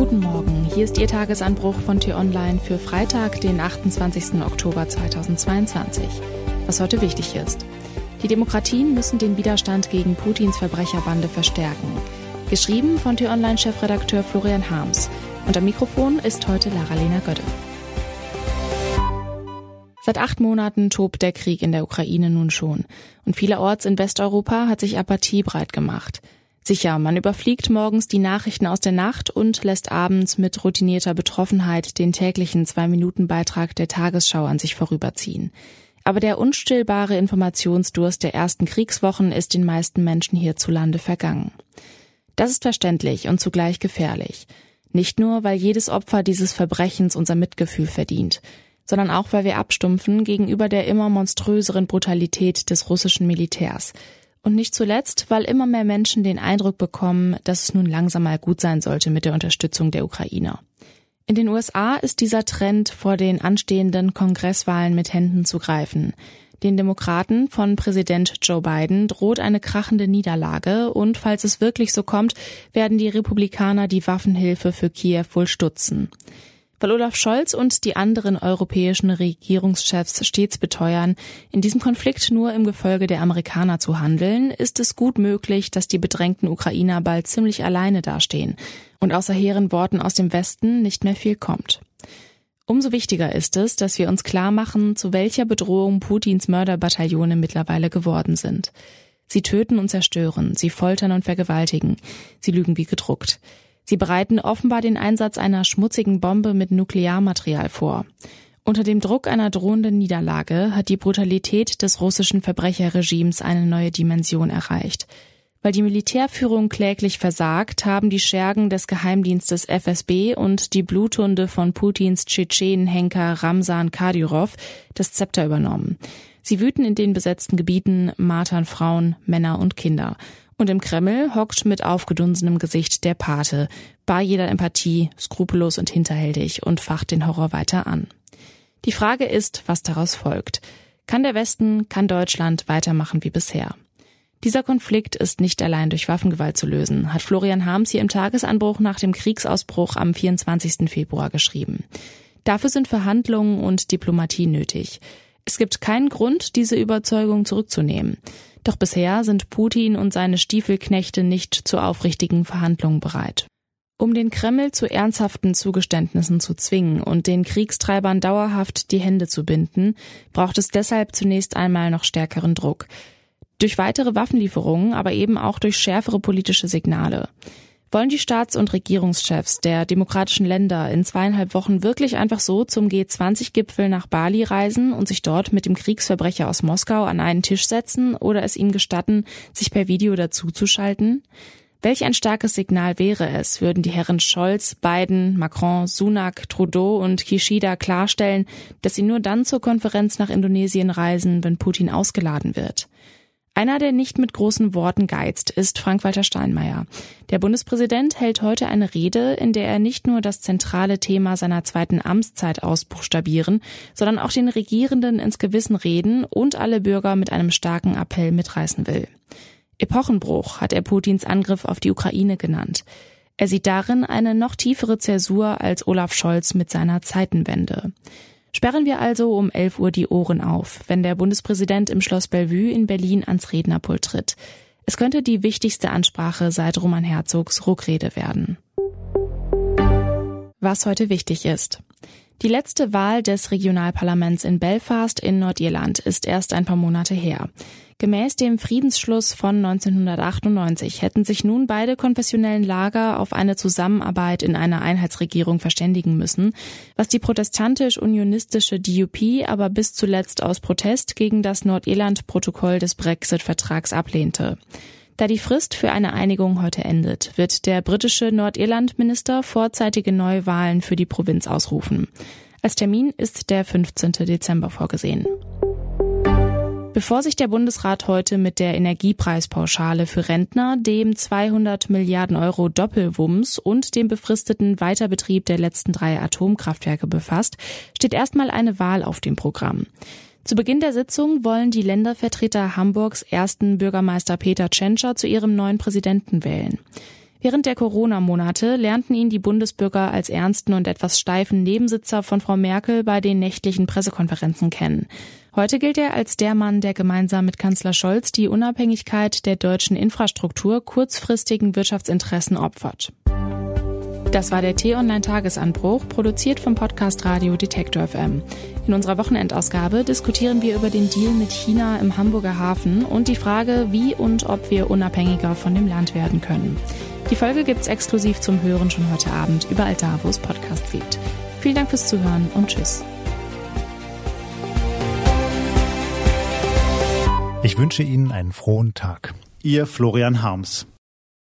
Guten Morgen, hier ist Ihr Tagesanbruch von T-Online für Freitag, den 28. Oktober 2022. Was heute wichtig ist. Die Demokratien müssen den Widerstand gegen Putins Verbrecherbande verstärken. Geschrieben von T-Online-Chefredakteur Florian Harms. Und am Mikrofon ist heute Lara-Lena Götte. Seit acht Monaten tobt der Krieg in der Ukraine nun schon. Und vielerorts in Westeuropa hat sich Apathie breit gemacht. Sicher, man überfliegt morgens die Nachrichten aus der Nacht und lässt abends mit routinierter Betroffenheit den täglichen Zwei-Minuten-Beitrag der Tagesschau an sich vorüberziehen. Aber der unstillbare Informationsdurst der ersten Kriegswochen ist den meisten Menschen hierzulande vergangen. Das ist verständlich und zugleich gefährlich. Nicht nur, weil jedes Opfer dieses Verbrechens unser Mitgefühl verdient, sondern auch, weil wir abstumpfen gegenüber der immer monströseren Brutalität des russischen Militärs – und nicht zuletzt, weil immer mehr Menschen den Eindruck bekommen, dass es nun langsam mal gut sein sollte mit der Unterstützung der Ukrainer. In den USA ist dieser Trend vor den anstehenden Kongresswahlen mit Händen zu greifen. Den Demokraten von Präsident Joe Biden droht eine krachende Niederlage und falls es wirklich so kommt, werden die Republikaner die Waffenhilfe für Kiew wohl stutzen. Weil Olaf Scholz und die anderen europäischen Regierungschefs stets beteuern, in diesem Konflikt nur im Gefolge der Amerikaner zu handeln, ist es gut möglich, dass die bedrängten Ukrainer bald ziemlich alleine dastehen und außer hehren Worten aus dem Westen nicht mehr viel kommt. Umso wichtiger ist es, dass wir uns klar machen, zu welcher Bedrohung Putins Mörderbataillone mittlerweile geworden sind. Sie töten und zerstören, sie foltern und vergewaltigen, sie lügen wie gedruckt. Sie bereiten offenbar den Einsatz einer schmutzigen Bombe mit Nuklearmaterial vor. Unter dem Druck einer drohenden Niederlage hat die Brutalität des russischen Verbrecherregimes eine neue Dimension erreicht. Weil die Militärführung kläglich versagt, haben die Schergen des Geheimdienstes FSB und die Bluthunde von Putins Tschetschenhenker Ramsan Kadyrov das Zepter übernommen. Sie wüten in den besetzten Gebieten, martern Frauen, Männer und Kinder. Und im Kreml hockt mit aufgedunsenem Gesicht der Pate, bar jeder Empathie, skrupellos und hinterhältig und facht den Horror weiter an. Die Frage ist, was daraus folgt. Kann der Westen, kann Deutschland weitermachen wie bisher? Dieser Konflikt ist nicht allein durch Waffengewalt zu lösen, hat Florian Harms hier im Tagesanbruch nach dem Kriegsausbruch am 24. Februar geschrieben. Dafür sind Verhandlungen und Diplomatie nötig. Es gibt keinen Grund, diese Überzeugung zurückzunehmen. Doch bisher sind Putin und seine Stiefelknechte nicht zu aufrichtigen Verhandlungen bereit. Um den Kreml zu ernsthaften Zugeständnissen zu zwingen und den Kriegstreibern dauerhaft die Hände zu binden, braucht es deshalb zunächst einmal noch stärkeren Druck. Durch weitere Waffenlieferungen, aber eben auch durch schärfere politische Signale. Wollen die Staats- und Regierungschefs der demokratischen Länder in zweieinhalb Wochen wirklich einfach so zum G20-Gipfel nach Bali reisen und sich dort mit dem Kriegsverbrecher aus Moskau an einen Tisch setzen oder es ihm gestatten, sich per Video dazuzuschalten? Welch ein starkes Signal wäre es, würden die Herren Scholz, Biden, Macron, Sunak, Trudeau und Kishida klarstellen, dass sie nur dann zur Konferenz nach Indonesien reisen, wenn Putin ausgeladen wird. Einer, der nicht mit großen Worten geizt, ist Frank-Walter Steinmeier. Der Bundespräsident hält heute eine Rede, in der er nicht nur das zentrale Thema seiner zweiten Amtszeit ausbuchstabieren, sondern auch den Regierenden ins Gewissen reden und alle Bürger mit einem starken Appell mitreißen will. Epochenbruch hat er Putins Angriff auf die Ukraine genannt. Er sieht darin eine noch tiefere Zäsur als Olaf Scholz mit seiner Zeitenwende. Sperren wir also um 11 Uhr die Ohren auf, wenn der Bundespräsident im Schloss Bellevue in Berlin ans Rednerpult tritt. Es könnte die wichtigste Ansprache seit Roman Herzogs Ruckrede werden. Was heute wichtig ist. Die letzte Wahl des Regionalparlaments in Belfast in Nordirland ist erst ein paar Monate her. Gemäß dem Friedensschluss von 1998 hätten sich nun beide konfessionellen Lager auf eine Zusammenarbeit in einer Einheitsregierung verständigen müssen, was die protestantisch-unionistische DUP aber bis zuletzt aus Protest gegen das Nordirland-Protokoll des Brexit-Vertrags ablehnte. Da die Frist für eine Einigung heute endet, wird der britische Nordirland-Minister vorzeitige Neuwahlen für die Provinz ausrufen. Als Termin ist der 15. Dezember vorgesehen. Bevor sich der Bundesrat heute mit der Energiepreispauschale für Rentner, dem 200 Milliarden Euro Doppelwumms und dem befristeten Weiterbetrieb der letzten drei Atomkraftwerke befasst, steht erstmal eine Wahl auf dem Programm. Zu Beginn der Sitzung wollen die Ländervertreter Hamburgs ersten Bürgermeister Peter Tschentscher zu ihrem neuen Präsidenten wählen. Während der Corona-Monate lernten ihn die Bundesbürger als ernsten und etwas steifen Nebensitzer von Frau Merkel bei den nächtlichen Pressekonferenzen kennen. Heute gilt er als der Mann, der gemeinsam mit Kanzler Scholz die Unabhängigkeit der deutschen Infrastruktur kurzfristigen Wirtschaftsinteressen opfert. Das war der T-Online-Tagesanbruch, produziert vom Podcast Radio Detektor FM. In unserer Wochenendausgabe diskutieren wir über den Deal mit China im Hamburger Hafen und die Frage, wie und ob wir unabhängiger von dem Land werden können. Die Folge gibt's exklusiv zum Hören schon heute Abend, überall da, wo es Podcasts gibt. Vielen Dank fürs Zuhören und Tschüss. Ich wünsche Ihnen einen frohen Tag. Ihr Florian Harms.